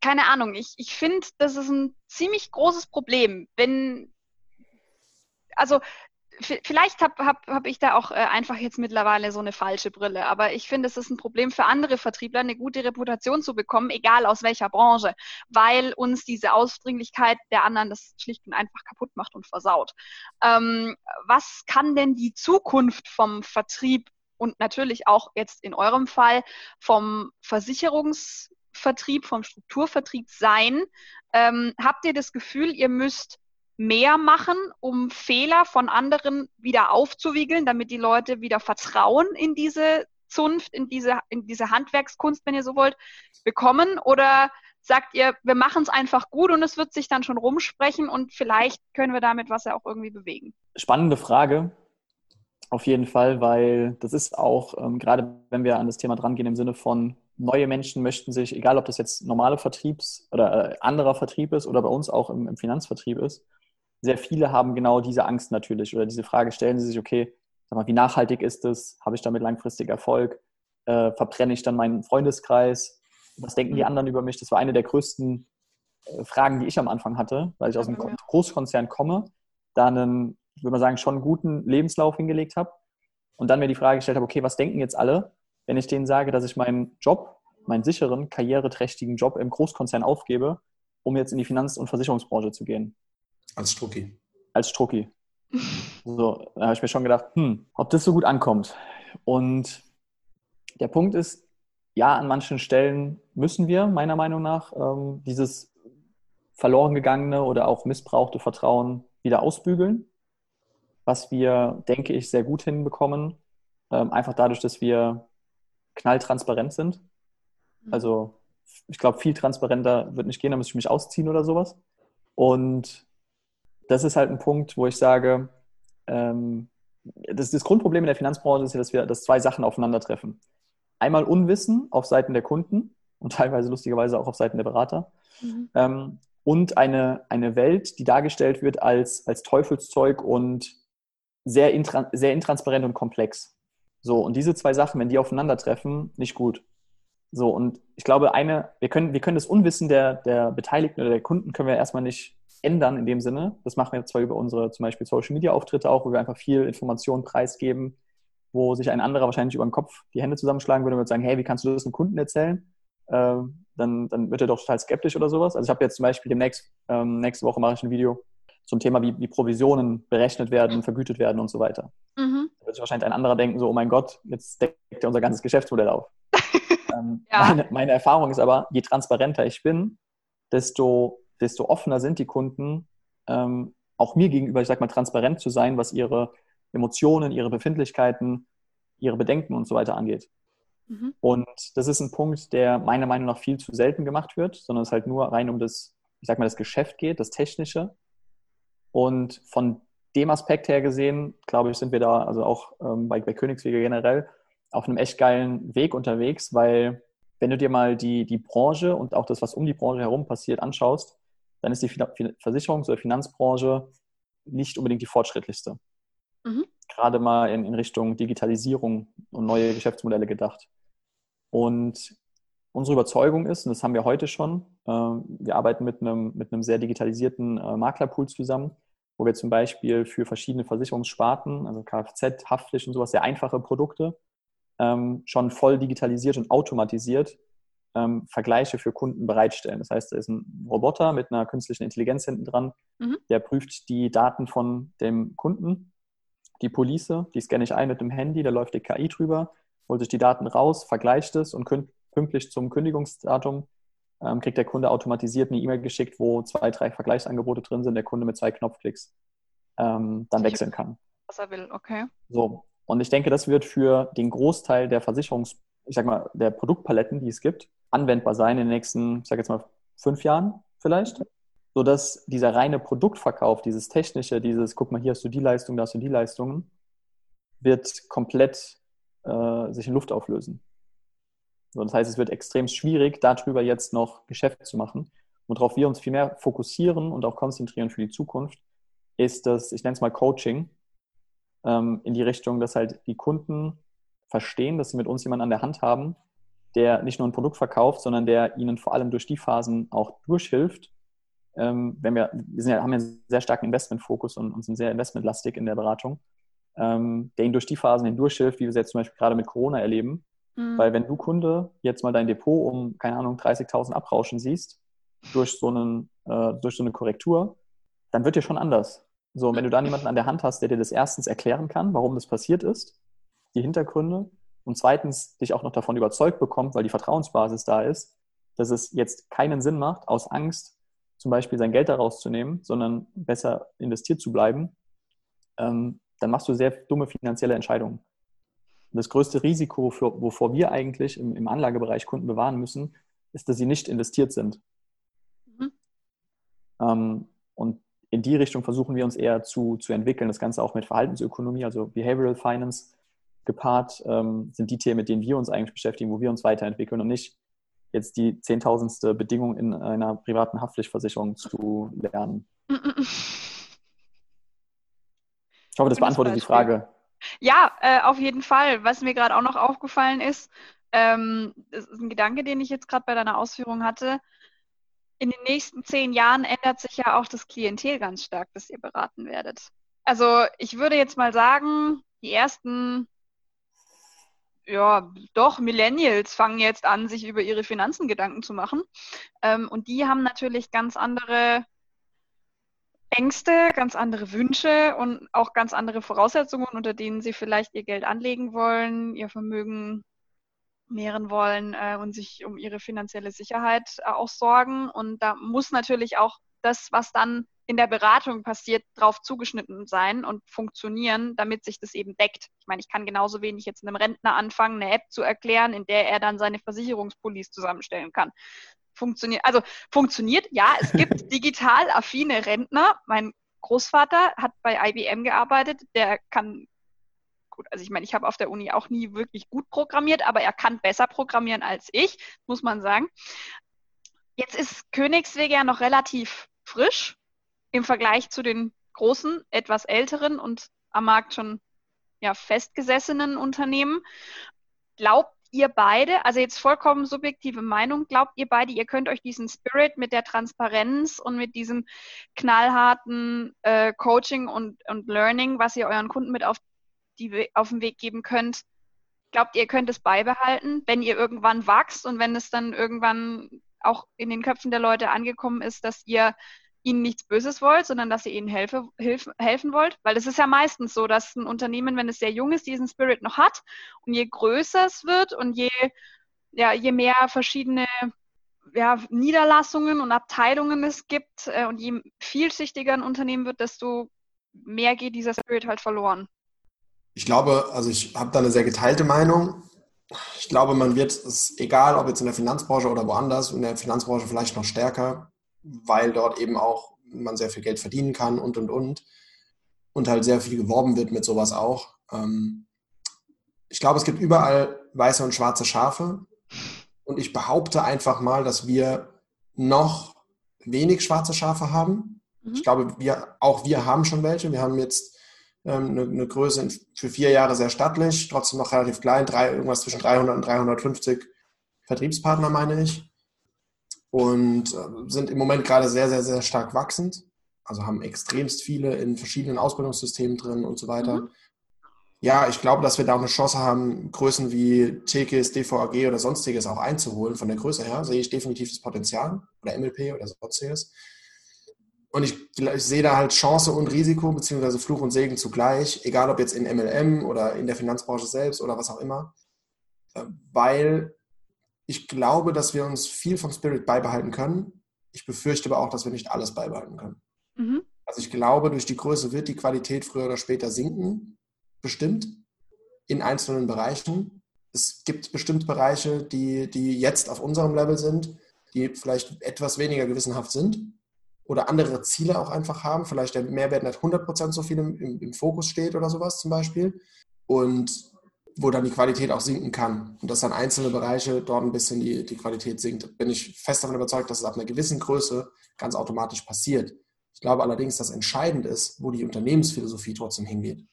keine Ahnung, ich, ich finde, das ist ein ziemlich großes Problem, wenn, also vielleicht habe hab, hab ich da auch äh, einfach jetzt mittlerweile so eine falsche Brille, aber ich finde, es ist ein Problem für andere Vertriebler, eine gute Reputation zu bekommen, egal aus welcher Branche, weil uns diese Ausdringlichkeit der anderen das schlicht und einfach kaputt macht und versaut. Ähm, was kann denn die Zukunft vom Vertrieb und natürlich auch jetzt in eurem Fall vom Versicherungsvertrieb, vom Strukturvertrieb sein? Ähm, habt ihr das Gefühl, ihr müsst mehr machen, um Fehler von anderen wieder aufzuwiegeln, damit die Leute wieder Vertrauen in diese Zunft, in diese, in diese Handwerkskunst, wenn ihr so wollt, bekommen? Oder sagt ihr, wir machen es einfach gut und es wird sich dann schon rumsprechen und vielleicht können wir damit was ja auch irgendwie bewegen? Spannende Frage. Auf jeden Fall, weil das ist auch, ähm, gerade wenn wir an das Thema drangehen, im Sinne von neue Menschen möchten sich, egal ob das jetzt normale Vertriebs- oder äh, anderer Vertrieb ist oder bei uns auch im, im Finanzvertrieb ist, sehr viele haben genau diese Angst natürlich oder diese Frage stellen sie sich, okay, sag mal, wie nachhaltig ist es? Habe ich damit langfristig Erfolg? Äh, verbrenne ich dann meinen Freundeskreis? Was denken die mhm. anderen über mich? Das war eine der größten äh, Fragen, die ich am Anfang hatte, weil ich aus einem Großkonzern komme, da einen, würde mal sagen, schon einen guten Lebenslauf hingelegt habe und dann mir die Frage gestellt habe, okay, was denken jetzt alle, wenn ich denen sage, dass ich meinen Job, meinen sicheren, karriereträchtigen Job im Großkonzern aufgebe, um jetzt in die Finanz- und Versicherungsbranche zu gehen? Als Strucki. Als Strucki. So, da habe ich mir schon gedacht, hm, ob das so gut ankommt. Und der Punkt ist, ja, an manchen Stellen müssen wir meiner Meinung nach ähm, dieses verloren gegangene oder auch missbrauchte Vertrauen wieder ausbügeln. Was wir, denke ich, sehr gut hinbekommen. Ähm, einfach dadurch, dass wir knalltransparent sind. Mhm. Also ich glaube, viel transparenter wird nicht gehen, da muss ich mich ausziehen oder sowas. Und das ist halt ein Punkt, wo ich sage, ähm, das, das, Grundproblem in der Finanzbranche ist ja, dass wir dass zwei Sachen aufeinandertreffen. Einmal Unwissen auf Seiten der Kunden und teilweise lustigerweise auch auf Seiten der Berater. Mhm. Ähm, und eine, eine Welt, die dargestellt wird als, als Teufelszeug und sehr, intra, sehr intransparent und komplex. So, und diese zwei Sachen, wenn die aufeinandertreffen, nicht gut. So, und ich glaube, eine, wir können, wir können das Unwissen der, der Beteiligten oder der Kunden können wir erstmal nicht ändern in dem Sinne. Das machen wir zwar über unsere zum Beispiel Social Media Auftritte auch, wo wir einfach viel Informationen preisgeben, wo sich ein anderer wahrscheinlich über den Kopf die Hände zusammenschlagen würde und würde sagen, hey, wie kannst du das einem Kunden erzählen? Ähm, dann, dann wird er doch total skeptisch oder sowas. Also ich habe jetzt zum Beispiel demnächst, ähm, nächste Woche mache ich ein Video zum Thema, wie, wie Provisionen berechnet werden, vergütet werden und so weiter. Mhm. Da wird sich wahrscheinlich ein anderer denken, so, oh mein Gott, jetzt deckt er unser ganzes Geschäftsmodell auf. <laughs> ähm, ja. meine, meine Erfahrung ist aber, je transparenter ich bin, desto desto offener sind die Kunden, ähm, auch mir gegenüber, ich sag mal, transparent zu sein, was ihre Emotionen, ihre Befindlichkeiten, ihre Bedenken und so weiter angeht. Mhm. Und das ist ein Punkt, der meiner Meinung nach viel zu selten gemacht wird, sondern es halt nur rein um das, ich sag mal, das Geschäft geht, das Technische. Und von dem Aspekt her gesehen, glaube ich, sind wir da, also auch ähm, bei, bei Königswege generell, auf einem echt geilen Weg unterwegs, weil wenn du dir mal die, die Branche und auch das, was um die Branche herum passiert, anschaust, dann ist die Versicherungs- oder Finanzbranche nicht unbedingt die fortschrittlichste. Mhm. Gerade mal in, in Richtung Digitalisierung und neue Geschäftsmodelle gedacht. Und unsere Überzeugung ist, und das haben wir heute schon, wir arbeiten mit einem, mit einem sehr digitalisierten äh, Maklerpool zusammen, wo wir zum Beispiel für verschiedene Versicherungssparten, also Kfz, Haftpflicht und sowas, sehr einfache Produkte, ähm, schon voll digitalisiert und automatisiert ähm, Vergleiche für Kunden bereitstellen. Das heißt, da ist ein Roboter mit einer künstlichen Intelligenz hinten dran, mhm. der prüft die Daten von dem Kunden, die Police, die scanne ich ein mit dem Handy, da läuft die KI drüber, holt sich die Daten raus, vergleicht es und pünktlich zum Kündigungsdatum ähm, kriegt der Kunde automatisiert eine E-Mail geschickt, wo zwei, drei Vergleichsangebote drin sind, der Kunde mit zwei Knopfklicks ähm, dann wechseln kann. Was er will, okay. So, und ich denke, das wird für den Großteil der Versicherungs- ich sag mal, der Produktpaletten, die es gibt, anwendbar sein in den nächsten, ich sage jetzt mal, fünf Jahren vielleicht. Sodass dieser reine Produktverkauf, dieses technische, dieses, guck mal, hier hast du die Leistung, da hast du die Leistungen, wird komplett äh, sich in Luft auflösen. So, das heißt, es wird extrem schwierig, darüber jetzt noch Geschäft zu machen. Worauf wir uns viel mehr fokussieren und auch konzentrieren für die Zukunft, ist das, ich nenne es mal Coaching, ähm, in die Richtung, dass halt die Kunden verstehen, dass sie mit uns jemanden an der Hand haben, der nicht nur ein Produkt verkauft, sondern der ihnen vor allem durch die Phasen auch durchhilft. Ähm, wenn wir, wir ja, haben ja einen sehr starken Investmentfokus und, und sind sehr investmentlastig in der Beratung, ähm, der ihnen durch die Phasen hindurchhilft, wie wir es jetzt zum Beispiel gerade mit Corona erleben. Mhm. Weil wenn du Kunde jetzt mal dein Depot um, keine Ahnung, 30.000 abrauschen siehst, durch so, einen, äh, durch so eine Korrektur, dann wird dir schon anders. So, wenn du da jemanden an der Hand hast, der dir das erstens erklären kann, warum das passiert ist, die Hintergründe, und zweitens dich auch noch davon überzeugt bekommt, weil die Vertrauensbasis da ist, dass es jetzt keinen Sinn macht, aus Angst zum Beispiel sein Geld daraus zu nehmen, sondern besser investiert zu bleiben, ähm, dann machst du sehr dumme finanzielle Entscheidungen. Und das größte Risiko, für, wovor wir eigentlich im, im, Anlagebereich Kunden bewahren müssen, ist, dass sie nicht investiert sind. Mhm. Ähm, und in die Richtung versuchen wir uns eher zu, zu entwickeln. Das Ganze auch mit Verhaltensökonomie, also Behavioral Finance gepaart, ähm, sind die Themen, mit denen wir uns eigentlich beschäftigen, wo wir uns weiterentwickeln und nicht jetzt die zehntausendste Bedingung in einer privaten Haftpflichtversicherung zu lernen. Ich hoffe, das beantwortet die Frage. Ja, äh, auf jeden Fall. Was mir gerade auch noch aufgefallen ist, ähm, das ist ein Gedanke, den ich jetzt gerade bei deiner Ausführung hatte. In den nächsten zehn Jahren ändert sich ja auch das Klientel ganz stark, das ihr beraten werdet. Also ich würde jetzt mal sagen, die ersten, ja, doch, Millennials fangen jetzt an, sich über ihre Finanzen Gedanken zu machen. Ähm, und die haben natürlich ganz andere Ängste, ganz andere Wünsche und auch ganz andere Voraussetzungen, unter denen sie vielleicht ihr Geld anlegen wollen, ihr Vermögen mehren wollen äh, und sich um ihre finanzielle Sicherheit äh, auch sorgen. Und da muss natürlich auch das, was dann in der Beratung passiert, drauf zugeschnitten sein und funktionieren, damit sich das eben deckt. Ich meine, ich kann genauso wenig jetzt einem Rentner anfangen, eine App zu erklären, in der er dann seine Versicherungspolice zusammenstellen kann funktioniert. Also funktioniert, ja, es gibt <laughs> digital affine Rentner. Mein Großvater hat bei IBM gearbeitet, der kann gut, also ich meine, ich habe auf der Uni auch nie wirklich gut programmiert, aber er kann besser programmieren als ich, muss man sagen. Jetzt ist Königswege ja noch relativ frisch im Vergleich zu den großen, etwas älteren und am Markt schon ja, festgesessenen Unternehmen. Glaubt ihr beide, also jetzt vollkommen subjektive Meinung, glaubt ihr beide, ihr könnt euch diesen Spirit mit der Transparenz und mit diesem knallharten äh, Coaching und, und Learning, was ihr euren Kunden mit auf, die, auf den Weg geben könnt, glaubt ihr, könnt es beibehalten, wenn ihr irgendwann wachst und wenn es dann irgendwann auch in den Köpfen der Leute angekommen ist, dass ihr ihnen nichts Böses wollt, sondern dass ihr ihnen helfe, hilf, helfen wollt. Weil es ist ja meistens so, dass ein Unternehmen, wenn es sehr jung ist, diesen Spirit noch hat. Und je größer es wird und je, ja, je mehr verschiedene ja, Niederlassungen und Abteilungen es gibt äh, und je vielschichtiger ein Unternehmen wird, desto mehr geht dieser Spirit halt verloren. Ich glaube, also ich habe da eine sehr geteilte Meinung. Ich glaube, man wird es, egal ob jetzt in der Finanzbranche oder woanders, in der Finanzbranche vielleicht noch stärker, weil dort eben auch man sehr viel Geld verdienen kann und und und und halt sehr viel geworben wird mit sowas auch. Ähm, ich glaube, es gibt überall weiße und schwarze Schafe und ich behaupte einfach mal, dass wir noch wenig schwarze Schafe haben. Mhm. Ich glaube, wir, auch wir haben schon welche. Wir haben jetzt ähm, eine, eine, Größe für vier Jahre sehr stattlich, trotzdem noch relativ klein, drei, irgendwas zwischen 300 und 350 Vertriebspartner, meine ich und äh, sind im Moment gerade sehr, sehr, sehr stark wachsend. Also haben extremst viele in verschiedenen Ausbildungssystemen drin und so weiter. Mhm. Ja, ich glaube, dass wir da auch eine Chance haben, Größen wie TKIS, DVAG oder sonstiges auch einzuholen. Von der Größe her sehe ich definitiv das Potenzial oder MLP oder sonstiges. Und ich, ich, sehe da halt Chance und Risiko, beziehungsweise Fluch und Segen zugleich, egal ob jetzt in MLM oder in der Finanzbranche selbst oder was auch immer. Äh, weil ich glaube, dass wir uns viel vom Spirit beibehalten können. Ich befürchte aber auch, dass wir nicht alles beibehalten können. Mhm. Also ich glaube, durch die Größe wird die Qualität früher oder später sinken, bestimmt, in einzelnen Bereichen. Es gibt bestimmt Bereiche, die, die jetzt auf unserem Level sind, die vielleicht etwas weniger gewissenhaft sind oder andere Ziele auch einfach haben. Vielleicht der Mehrwert nicht 100% so viel im, im, im Fokus steht oder sowas zum Beispiel. Und wo dann die Qualität auch sinken kann. Und dass dann einzelne Bereiche dort ein bisschen die, die Qualität sinkt. Bin ich fest davon überzeugt, dass es ab einer gewissen Größe ganz automatisch passiert. Ich glaube allerdings, dass entscheidend ist, wo die Unternehmensphilosophie trotzdem hingeht.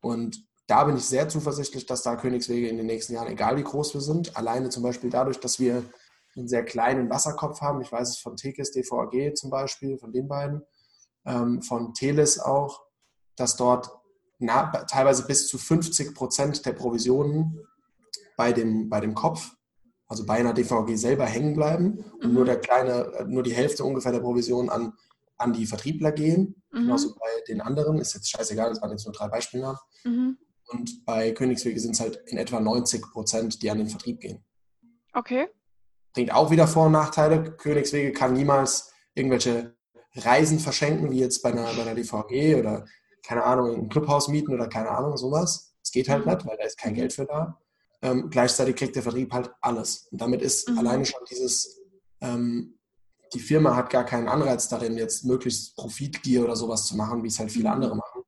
Und da bin ich sehr zuversichtlich, dass da Königswege in den nächsten Jahren, egal wie groß wir sind, alleine zum Beispiel dadurch, dass wir einen sehr kleinen Wasserkopf haben, ich weiß es von Tekis, DVAG zum Beispiel, von den beiden, ähm, von Teles auch, dass dort na, teilweise bis zu 50 Prozent der Provisionen bei dem, bei dem Kopf, also bei einer DVG selber hängen bleiben und mhm. nur der kleine, nur die Hälfte ungefähr der Provision an, an die Vertriebler gehen. Mhm. Genauso bei den anderen, ist jetzt scheißegal, das waren jetzt nur drei Beispiele. Mhm. Und bei Königswege sind es halt in etwa 90 Prozent, die an den Vertrieb gehen. Okay. Bringt auch wieder Vor- und Nachteile. Königswege kann niemals irgendwelche Reisen verschenken, wie jetzt bei einer, bei einer DVG oder keine Ahnung, ein Clubhaus mieten oder keine Ahnung, sowas. Es geht halt mhm. nicht, weil da ist kein Geld für da. Ähm, gleichzeitig kriegt der Vertrieb halt alles. Und damit ist mhm. alleine schon dieses, ähm, die Firma hat gar keinen Anreiz darin, jetzt möglichst Profitgier oder sowas zu machen, wie es halt viele mhm. andere machen.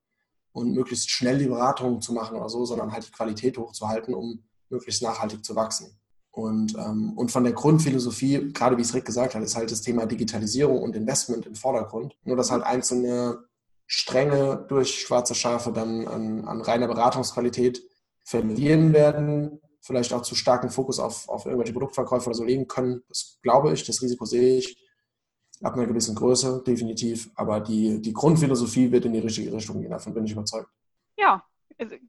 Und möglichst schnell die Beratung zu machen oder so, sondern halt die Qualität hochzuhalten, um möglichst nachhaltig zu wachsen. Und, ähm, und von der Grundphilosophie, gerade wie es Rick gesagt hat, ist halt das Thema Digitalisierung und Investment im Vordergrund. Nur dass halt einzelne Stränge durch schwarze Schafe dann an, an reiner Beratungsqualität verlieren werden, vielleicht auch zu starken Fokus auf, auf irgendwelche Produktverkäufe oder so legen können. Das glaube ich, das Risiko sehe ich ab einer gewissen Größe, definitiv. Aber die, die Grundphilosophie wird in die richtige Richtung gehen, davon bin ich überzeugt. Ja,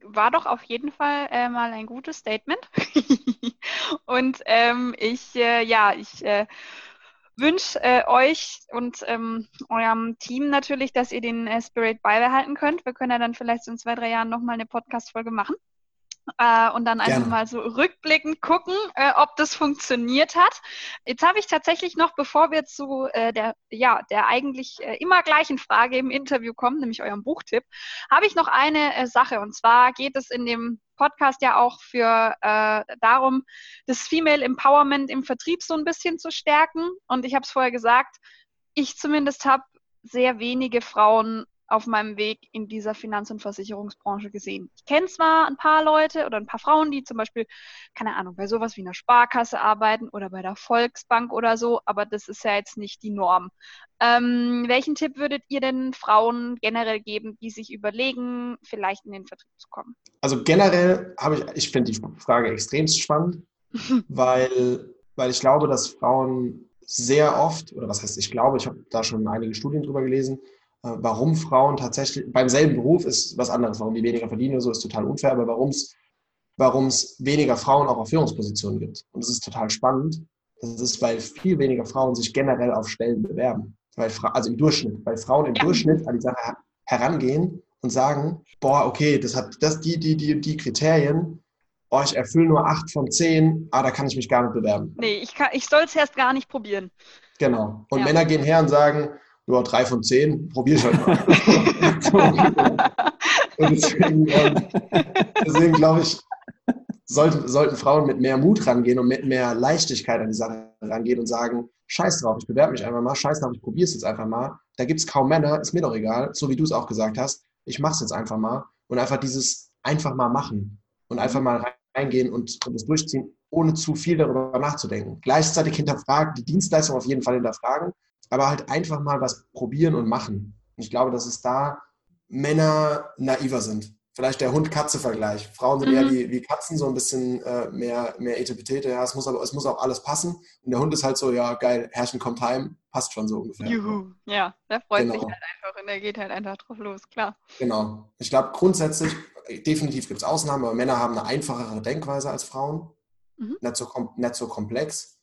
war doch auf jeden Fall äh, mal ein gutes Statement. <laughs> und ähm, ich, äh, ja, ich äh, wünsche äh, euch und ähm, eurem Team natürlich, dass ihr den äh, Spirit beibehalten könnt. Wir können ja dann vielleicht in zwei, drei Jahren nochmal eine Podcast-Folge machen. Äh, und dann einfach Gerne. mal so rückblickend gucken, äh, ob das funktioniert hat. Jetzt habe ich tatsächlich noch, bevor wir zu äh, der, ja, der eigentlich äh, immer gleichen Frage im Interview kommen, nämlich eurem Buchtipp, habe ich noch eine äh, Sache. Und zwar geht es in dem Podcast ja auch für äh, darum, das Female Empowerment im Vertrieb so ein bisschen zu stärken. Und ich habe es vorher gesagt, ich zumindest habe sehr wenige Frauen auf meinem Weg in dieser Finanz- und Versicherungsbranche gesehen. Ich kenne zwar ein paar Leute oder ein paar Frauen, die zum Beispiel, keine Ahnung, bei sowas wie einer Sparkasse arbeiten oder bei der Volksbank oder so, aber das ist ja jetzt nicht die Norm. Ähm, welchen Tipp würdet ihr denn Frauen generell geben, die sich überlegen, vielleicht in den Vertrieb zu kommen? Also generell habe ich, ich finde die Frage extrem spannend, <laughs> weil, weil ich glaube, dass Frauen sehr oft, oder was heißt ich glaube, ich habe da schon einige Studien drüber gelesen, warum Frauen tatsächlich, beim selben Beruf ist was anderes, warum die weniger verdienen oder so, ist total unfair, aber warum es warum es weniger Frauen auch auf Führungspositionen gibt. Und das ist total spannend. Das ist, weil viel weniger Frauen sich generell auf Stellen bewerben. Weil, also im Durchschnitt, weil Frauen im ja. Durchschnitt an die Sache herangehen und sagen, boah, okay, das hat das, die, die, die, die Kriterien, oh, ich erfülle nur acht von zehn, ah, da kann ich mich gar nicht bewerben. Nee, ich, ich soll es erst gar nicht probieren. Genau. Und ja. Männer gehen her und sagen, nur drei von zehn, probier ich halt mal. <laughs> und deswegen, ähm, deswegen glaube ich, sollten, sollten Frauen mit mehr Mut rangehen und mit mehr Leichtigkeit an die Sache rangehen und sagen, scheiß drauf, ich bewerbe mich einfach mal, scheiß drauf, ich probiere es jetzt einfach mal. Da gibt es kaum Männer, ist mir doch egal, so wie du es auch gesagt hast. Ich mache es jetzt einfach mal und einfach dieses einfach mal machen und einfach mal reingehen und, und das durchziehen, ohne zu viel darüber nachzudenken. Gleichzeitig hinterfragen, die Dienstleistung auf jeden Fall hinterfragen, aber halt einfach mal was probieren und machen. Und ich glaube, dass es da Männer naiver sind. Vielleicht der Hund-Katze-Vergleich. Frauen sind mhm. eher wie, wie Katzen, so ein bisschen äh, mehr, mehr Etepetete. Ja, es muss aber es muss auch alles passen. Und der Hund ist halt so, ja, geil, Herrchen kommt heim, passt schon so ungefähr. Juhu, ja, der freut genau. sich halt einfach und der geht halt einfach drauf los, klar. Genau. Ich glaube, grundsätzlich, definitiv gibt es Ausnahmen, aber Männer haben eine einfachere Denkweise als Frauen. Mhm. Nicht, so, nicht so komplex.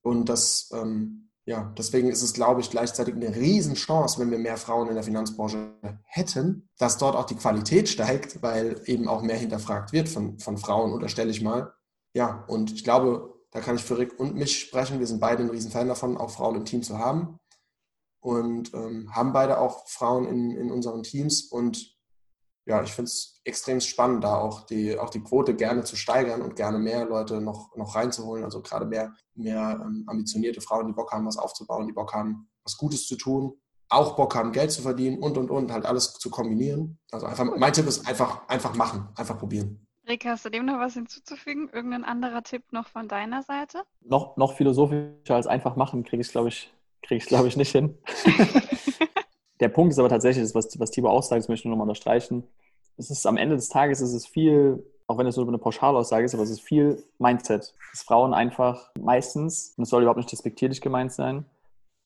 Und das, ähm, ja, deswegen ist es, glaube ich, gleichzeitig eine Riesenchance, wenn wir mehr Frauen in der Finanzbranche hätten, dass dort auch die Qualität steigt, weil eben auch mehr hinterfragt wird von, von Frauen, unterstelle ich mal. Ja, und ich glaube, da kann ich für Rick und mich sprechen. Wir sind beide ein Riesenfan davon, auch Frauen im Team zu haben. Und ähm, haben beide auch Frauen in, in unseren Teams. Und ja, ich finde es extrem spannend, da auch die, auch die Quote gerne zu steigern und gerne mehr Leute noch, noch reinzuholen. Also gerade mehr, mehr ähm, ambitionierte Frauen, die Bock haben, was aufzubauen, die Bock haben, was Gutes zu tun, auch Bock haben, Geld zu verdienen und, und, und, halt alles zu kombinieren. Also einfach, mein Tipp ist einfach, einfach machen, einfach probieren. Rick, hast du dem noch was hinzuzufügen? Irgendein anderer Tipp noch von deiner Seite? Noch, noch philosophischer als einfach machen, kriege ich es, glaube ich, krieg ich, glaube ich, nicht hin. <laughs> <laughs> Der Punkt ist aber tatsächlich, was, was Tibor auch sagt, das möchte ich nochmal unterstreichen. es ist am Ende des Tages ist es viel, auch wenn es nur eine Pauschalaussage ist, aber es ist viel Mindset. Dass Frauen einfach meistens, und es soll überhaupt nicht despektierlich gemeint sein,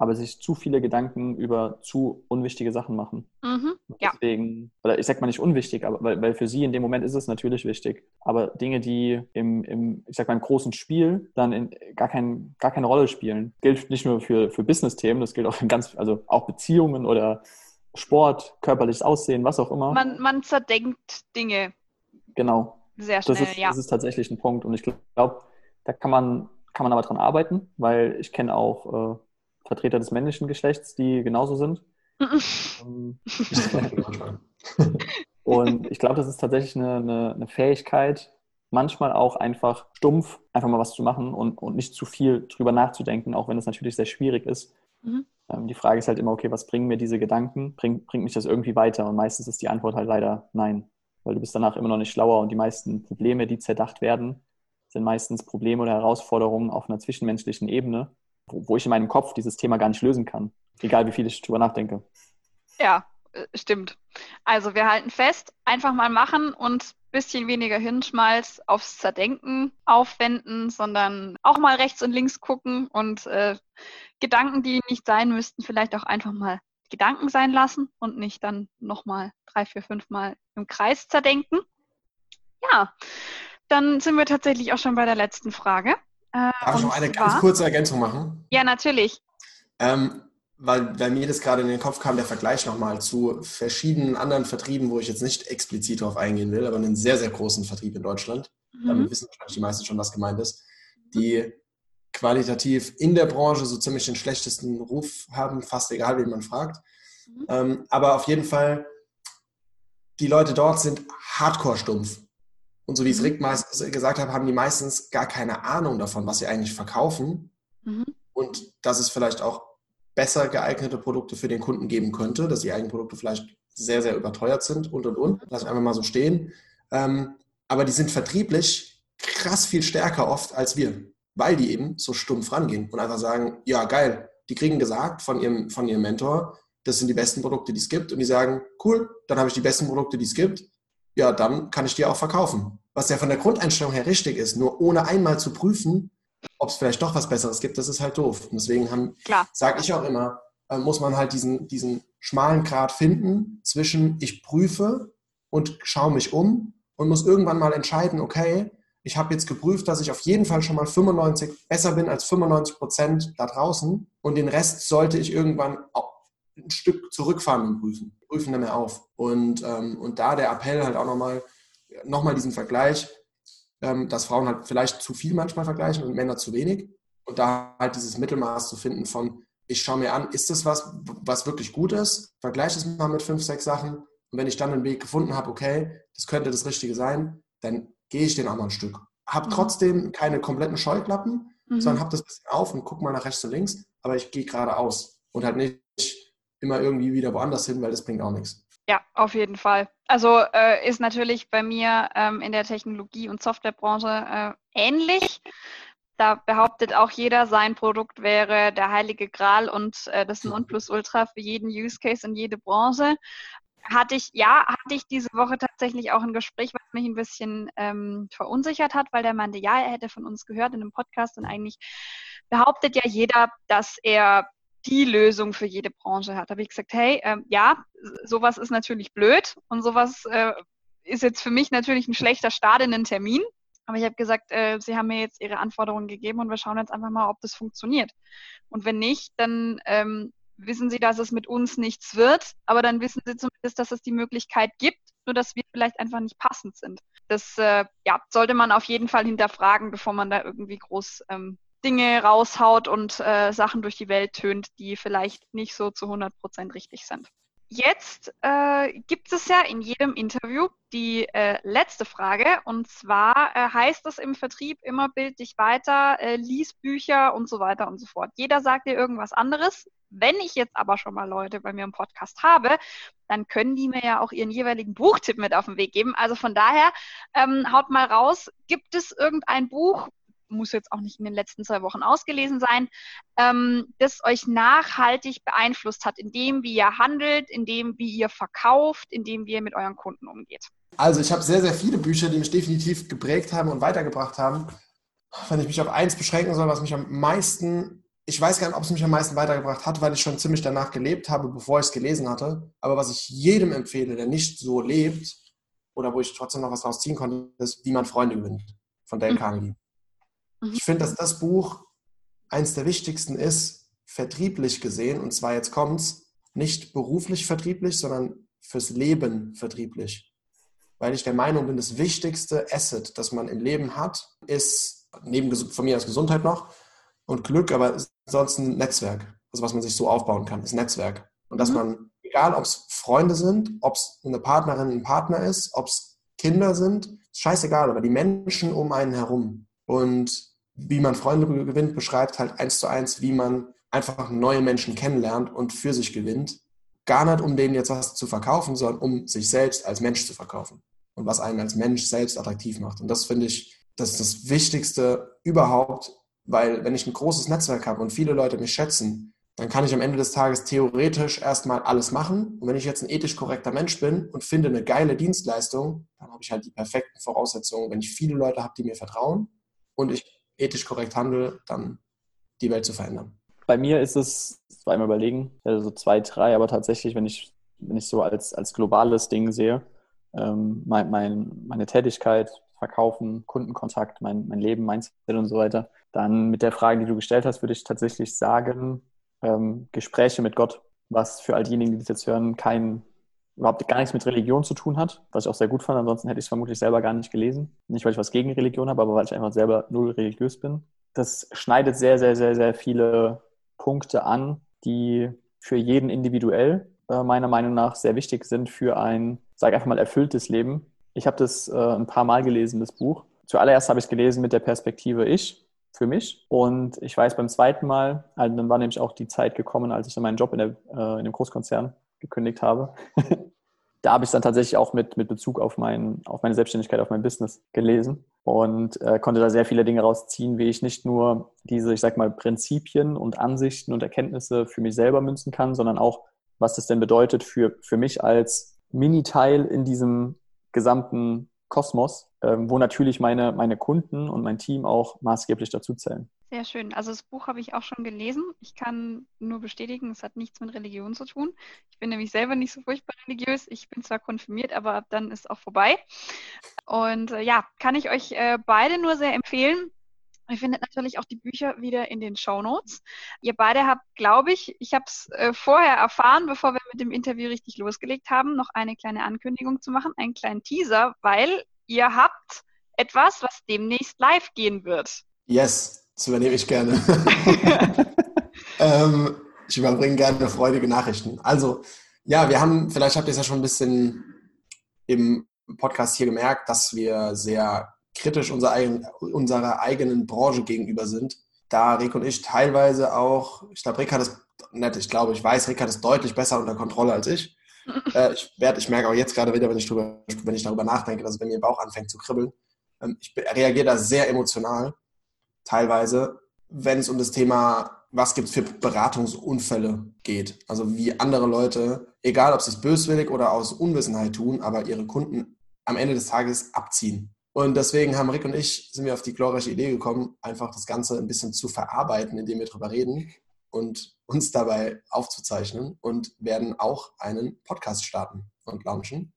aber sich zu viele Gedanken über zu unwichtige Sachen machen. Mhm, ja. Deswegen, oder ich sag mal nicht unwichtig, aber weil, weil für sie in dem Moment ist es natürlich wichtig. Aber Dinge, die im, im ich sag mal, im großen Spiel dann in, gar, kein, gar keine Rolle spielen, gilt nicht nur für, für Business-Themen, das gilt auch in ganz, also auch Beziehungen oder Sport, körperliches Aussehen, was auch immer. Man, man zerdenkt Dinge. Genau. Sehr schnell, das ist, ja. Das ist tatsächlich ein Punkt. Und ich glaube, da kann man, kann man aber dran arbeiten, weil ich kenne auch äh, Vertreter des männlichen Geschlechts, die genauso sind. <laughs> Ähm, <laughs> <laughs> und ich glaube, das ist tatsächlich eine, eine, eine, Fähigkeit, manchmal auch einfach stumpf einfach mal was zu machen und, und nicht zu viel drüber nachzudenken, auch wenn es natürlich sehr schwierig ist. Mhm. Ähm, die Frage ist halt immer, okay, was bringen mir diese Gedanken? Bring, bringt mich das irgendwie weiter? Und meistens ist die Antwort halt leider nein, weil du bist danach immer noch nicht schlauer und die meisten Probleme, die zerdacht werden, sind meistens Probleme oder Herausforderungen auf einer zwischenmenschlichen Ebene, wo, ich in meinem Kopf dieses Thema gar nicht lösen kann, egal wie viel ich drüber nachdenke. Ja, äh, stimmt. Also wir halten fest, einfach mal machen und bisschen weniger Hirnschmalz aufs Zerdenken aufwenden, sondern auch mal rechts und links gucken und äh, Gedanken, die nicht sein müssten, vielleicht auch einfach mal Gedanken sein lassen und nicht dann nochmal drei, vier, fünf Mal im Kreis zerdenken. Ja, dann sind wir tatsächlich auch schon bei der letzten Frage. Äh, Darf ich noch eine ganz kurze Ergänzung machen? Ja, natürlich. Ähm, weil, weil mir das gerade in den Kopf kam, der Vergleich nochmal zu verschiedenen anderen Vertrieben, wo ich jetzt nicht explizit darauf eingehen will, aber einen sehr, sehr großen Vertrieb in Deutschland. Mhm. Damit wissen wahrscheinlich die meisten schon, was gemeint ist. Die qualitativ in der Branche so ziemlich den schlechtesten Ruf haben, fast egal, wen man fragt. Mhm. Ähm, aber auf jeden Fall, die Leute dort sind hardcore stumpf. Und so wie es mhm. Rick meist gesagt hat, haben die meistens gar keine Ahnung davon, was sie eigentlich verkaufen. Mhm. Und dass es vielleicht auch besser geeignete Produkte für den Kunden geben könnte, dass die eigenen Produkte vielleicht sehr, sehr überteuert sind und und und. Lass ich einfach mal so stehen. Ähm, aber die sind vertrieblich krass viel stärker oft als wir, weil die eben so stumpf rangehen und einfach sagen, ja geil, die kriegen gesagt von ihrem, von ihrem Mentor, das sind die besten Produkte, die es gibt und die sagen, cool, dann habe ich die besten Produkte, die es gibt, ja, dann kann ich die auch verkaufen. Was ja von der Grundeinstellung her richtig ist, nur ohne einmal zu prüfen, ob es vielleicht doch was Besseres gibt, das ist halt doof. Und deswegen sage ich auch immer, äh, muss man halt diesen, diesen schmalen Grad finden zwischen ich prüfe und schaue mich um und muss irgendwann mal entscheiden, okay, ich habe jetzt geprüft, dass ich auf jeden Fall schon mal 95 besser bin als 95 Prozent da draußen und den Rest sollte ich irgendwann ein Stück zurückfahren und prüfen. Prüfen dann mehr auf. Und, ähm, und da der Appell halt auch nochmal, nochmal diesen Vergleich, ähm, dass Frauen halt vielleicht zu viel manchmal vergleichen und Männer zu wenig. Und da halt dieses Mittelmaß zu finden von, ich schaue mir an, ist das was, was wirklich gut ist? Vergleiche es mal mit fünf, sechs Sachen. Und wenn ich dann einen Weg gefunden habe, okay, das könnte das Richtige sein, dann gehe ich den auch mal ein Stück. Hab mhm. trotzdem keine kompletten Scheuklappen, mhm. sondern hab das bisschen auf und guck mal nach rechts und links, aber ich gehe geradeaus und halt nicht immer irgendwie wieder woanders hin, weil das bringt auch nichts. Ja, auf jeden Fall. Also äh, ist natürlich bei mir ähm, in der Technologie- und Softwarebranche äh, ähnlich. Da behauptet auch jeder, sein Produkt wäre der heilige Gral und äh, das Nonplusultra für jeden Use Case in jede Branche. Hatte ich, ja, hatte ich diese Woche tatsächlich auch ein Gespräch, was mich ein bisschen ähm, verunsichert hat, weil der meinte, ja, er hätte von uns gehört in einem Podcast und eigentlich behauptet ja jeder, dass er die Lösung für jede Branche hat. Da habe ich gesagt, hey, ähm, ja, sowas ist natürlich blöd und sowas äh, ist jetzt für mich natürlich ein schlechter Start in den Termin. Aber ich habe gesagt, äh, Sie haben mir jetzt Ihre Anforderungen gegeben und wir schauen jetzt einfach mal, ob das funktioniert. Und wenn nicht, dann ähm, wissen Sie, dass es mit uns nichts wird, aber dann wissen Sie zumindest, dass es die Möglichkeit gibt, nur dass wir vielleicht einfach nicht passend sind. Das äh, ja, sollte man auf jeden Fall hinterfragen, bevor man da irgendwie groß ähm, Dinge raushaut und äh, Sachen durch die Welt tönt, die vielleicht nicht so zu 100 Prozent richtig sind. Jetzt äh, gibt es ja in jedem Interview die äh, letzte Frage und zwar äh, heißt es im Vertrieb immer bild dich weiter, äh, lies Bücher und so weiter und so fort. Jeder sagt dir irgendwas anderes. Wenn ich jetzt aber schon mal Leute bei mir im Podcast habe, dann können die mir ja auch ihren jeweiligen Buchtipp mit auf den Weg geben. Also von daher ähm, haut mal raus, gibt es irgendein Buch, muss jetzt auch nicht in den letzten zwei Wochen ausgelesen sein, ähm, das euch nachhaltig beeinflusst hat, in dem, wie ihr handelt, in dem, wie ihr verkauft, in dem, wie ihr mit euren Kunden umgeht. Also ich habe sehr, sehr viele Bücher, die mich definitiv geprägt haben und weitergebracht haben. Wenn ich mich auf eins beschränken soll, was mich am meisten, ich weiß gar nicht, ob es mich am meisten weitergebracht hat, weil ich schon ziemlich danach gelebt habe, bevor ich es gelesen hatte. Aber was ich jedem empfehle, der nicht so lebt oder wo ich trotzdem noch was draus ziehen konnte, ist, wie man Freunde gewinnt von Dale mhm. Carnegie. Mhm. Ich finde, dass das Buch eins der wichtigsten ist, vertrieblich gesehen, und zwar jetzt kommt's, nicht beruflich vertrieblich, sondern fürs Leben vertrieblich. Weil ich der Meinung bin, das wichtigste Asset, das man im Leben hat, ist neben von mir aus Gesundheit noch und Glück, aber sonst ein Netzwerk. Also was man sich so aufbauen kann, ist Netzwerk. Und dass mhm. man, egal ob es Freunde sind, ob es eine Partnerin, ein Partner ist, ob es Kinder sind, scheißegal, aber die Menschen um einen herum. Und wie man Freunde gewinnt, beschreibt halt eins zu eins, wie man einfach neue Menschen kennenlernt und für sich gewinnt. Gar nicht, um denen jetzt was zu verkaufen, sondern um sich selbst als Mensch zu verkaufen. Und was einen als Mensch selbst attraktiv macht. Und das finde ich, das ist das Wichtigste überhaupt, weil wenn ich ein großes Netzwerk habe und viele Leute mich schätzen, dann kann ich am Ende des Tages theoretisch erstmal alles machen. Und wenn ich jetzt ein ethisch korrekter Mensch bin und finde eine geile Dienstleistung, dann habe ich halt die perfekten Voraussetzungen, wenn ich viele Leute habe, die mir vertrauen und ich ethisch korrekt handle, dann die Welt zu verändern. Bei mir ist es, zweimal überlegen, also zwei, drei, aber tatsächlich, wenn ich, wenn ich so als, als globales Ding sehe, ähm, mein, mein, meine Tätigkeit, Verkaufen, Kundenkontakt, mein, mein Leben, Mindset und so weiter, dann mit der Frage, die du gestellt hast, würde ich tatsächlich sagen, ähm, Gespräche mit Gott, was für all diejenigen, die das jetzt hören, kein überhaupt gar nichts mit Religion zu tun hat, was ich auch sehr gut fand. Ansonsten hätte ich es vermutlich selber gar nicht gelesen. Nicht, weil ich was gegen Religion habe, aber weil ich einfach selber null religiös bin. Das schneidet sehr, sehr, sehr, sehr viele Punkte an, die für jeden individuell äh, meiner Meinung nach sehr wichtig sind für ein, sage einfach mal, erfülltes Leben. Ich habe das äh, ein paar Mal gelesen, das Buch. Zuallererst habe ich es gelesen mit der Perspektive ich, für mich. Und ich weiß beim zweiten Mal, also dann war nämlich auch die Zeit gekommen, als ich dann meinen Job in, der, äh, in dem Großkonzern gekündigt habe. <laughs> da habe ich dann tatsächlich auch mit, mit Bezug auf, mein, auf meine Selbstständigkeit, auf mein Business gelesen und äh, konnte da sehr viele Dinge rausziehen, wie ich nicht nur diese, ich sag mal, Prinzipien und Ansichten und Erkenntnisse für mich selber münzen kann, sondern auch, was das denn bedeutet für, für mich als Mini-Teil in diesem gesamten Kosmos, äh, wo natürlich meine, meine Kunden und mein Team auch maßgeblich dazu zählen. Sehr schön. Also das Buch habe ich auch schon gelesen. Ich kann nur bestätigen, es hat nichts mit Religion zu tun. Ich bin nämlich selber nicht so furchtbar religiös. Ich bin zwar konfirmiert, aber ab dann ist auch vorbei. Und äh, ja, kann ich euch äh, beide nur sehr empfehlen. Ihr findet natürlich auch die Bücher wieder in den Show Notes. Ihr beide habt, glaube ich, ich habe es äh, vorher erfahren, bevor wir mit dem Interview richtig losgelegt haben, noch eine kleine Ankündigung zu machen, einen kleinen Teaser, weil ihr habt etwas, was demnächst live gehen wird. Yes, das übernehme ich gerne. <laughs> ähm, ich überbringe gerne freudige Nachrichten. Also, ja, wir haben, vielleicht habt ihr es ja schon ein bisschen im Podcast hier gemerkt, dass wir sehr kritisch unserer eigenen, unserer eigenen Branche gegenüber sind. Da Rick und ich teilweise auch, ich glaube, Rick hat es, nett, ich glaube, ich weiß, Rick hat es deutlich besser unter Kontrolle als ich. <laughs> äh, ich, werd, ich merke auch jetzt gerade wieder, wenn ich, drüber, wenn ich darüber nachdenke, dass wenn mir Bauch anfängt zu kribbeln, ähm, ich reagiere da sehr emotional teilweise, wenn es um das Thema, was gibt es für Beratungsunfälle geht. Also wie andere Leute, egal ob sie es böswillig oder aus Unwissenheit tun, aber ihre Kunden am Ende des Tages abziehen. Und deswegen haben Rick und ich, sind wir auf die glorreiche Idee gekommen, einfach das Ganze ein bisschen zu verarbeiten, indem wir darüber reden und uns dabei aufzuzeichnen und werden auch einen Podcast starten und launchen.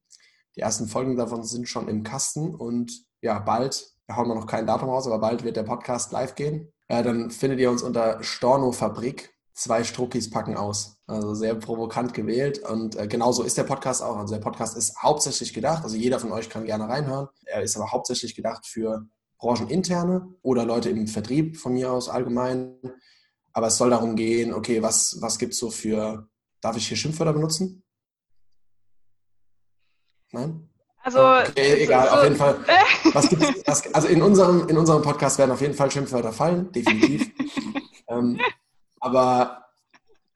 Die ersten Folgen davon sind schon im Kasten und ja, bald hauen wir noch kein Datum raus, aber bald wird der Podcast live gehen. Äh, dann findet ihr uns unter Storno Fabrik. Zwei Struckis packen aus. Also sehr provokant gewählt. Und äh, genauso ist der Podcast auch. Also der Podcast ist hauptsächlich gedacht, also jeder von euch kann gerne reinhören. Er ist aber hauptsächlich gedacht für brancheninterne oder Leute im Vertrieb von mir aus allgemein. Aber es soll darum gehen, okay, was, was gibt es so für, darf ich hier Schimpfwörter benutzen? Nein? Also, okay, egal, so, auf jeden Fall. <laughs> Was gibt's, was, also in unserem, in unserem Podcast werden auf jeden Fall Schimpfwörter fallen, definitiv. <laughs> ähm, aber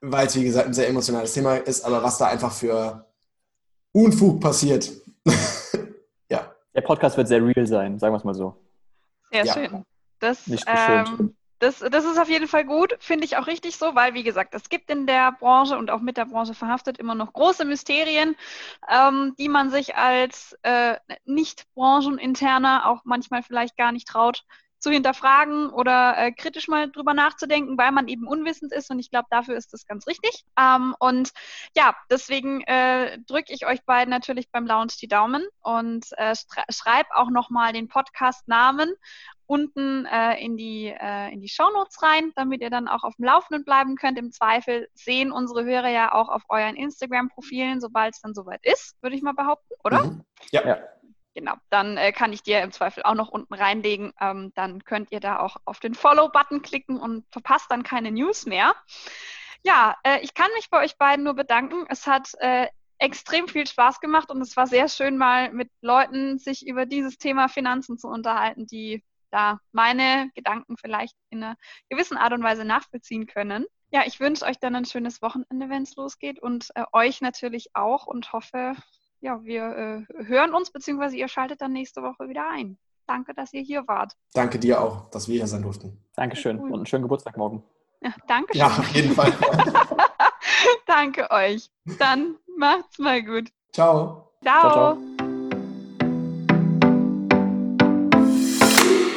weil es, wie gesagt, ein sehr emotionales Thema ist, aber was da einfach für Unfug passiert. <laughs> ja. Der Podcast wird sehr real sein, sagen wir es mal so. Sehr ja. schön. Das, Nicht ähm, das, das ist auf jeden Fall gut, finde ich auch richtig so, weil, wie gesagt, es gibt in der Branche und auch mit der Branche verhaftet immer noch große Mysterien, ähm, die man sich als äh, nicht brancheninterner auch manchmal vielleicht gar nicht traut zu hinterfragen oder äh, kritisch mal drüber nachzudenken, weil man eben unwissend ist und ich glaube, dafür ist das ganz richtig. Ähm, und ja, deswegen äh, drücke ich euch beiden natürlich beim Lounge die Daumen und äh, schreib auch nochmal den Podcast-Namen unten äh, in die, äh, in die Shownotes rein, damit ihr dann auch auf dem Laufenden bleiben könnt. Im Zweifel sehen unsere Hörer ja auch auf euren Instagram-Profilen, sobald es dann soweit ist, würde ich mal behaupten, oder? Mhm. Ja. ja. Genau, dann äh, kann ich dir im Zweifel auch noch unten reinlegen. Ähm, dann könnt ihr da auch auf den Follow-Button klicken und verpasst dann keine News mehr. Ja, äh, ich kann mich bei euch beiden nur bedanken. Es hat äh, extrem viel Spaß gemacht und es war sehr schön, mal mit Leuten sich über dieses Thema Finanzen zu unterhalten, die da meine Gedanken vielleicht in einer gewissen Art und Weise nachvollziehen können. Ja, ich wünsche euch dann ein schönes Wochenende, wenn es losgeht und äh, euch natürlich auch und hoffe, ja, wir äh, hören uns, beziehungsweise ihr schaltet dann nächste Woche wieder ein. Danke, dass ihr hier wart. Danke dir auch, dass wir hier sein durften. Dankeschön und einen schönen Geburtstag morgen. Ja, danke schön. Ja, auf jeden Fall. <laughs> danke euch. Dann macht's mal gut. Ciao. ciao. ciao, ciao.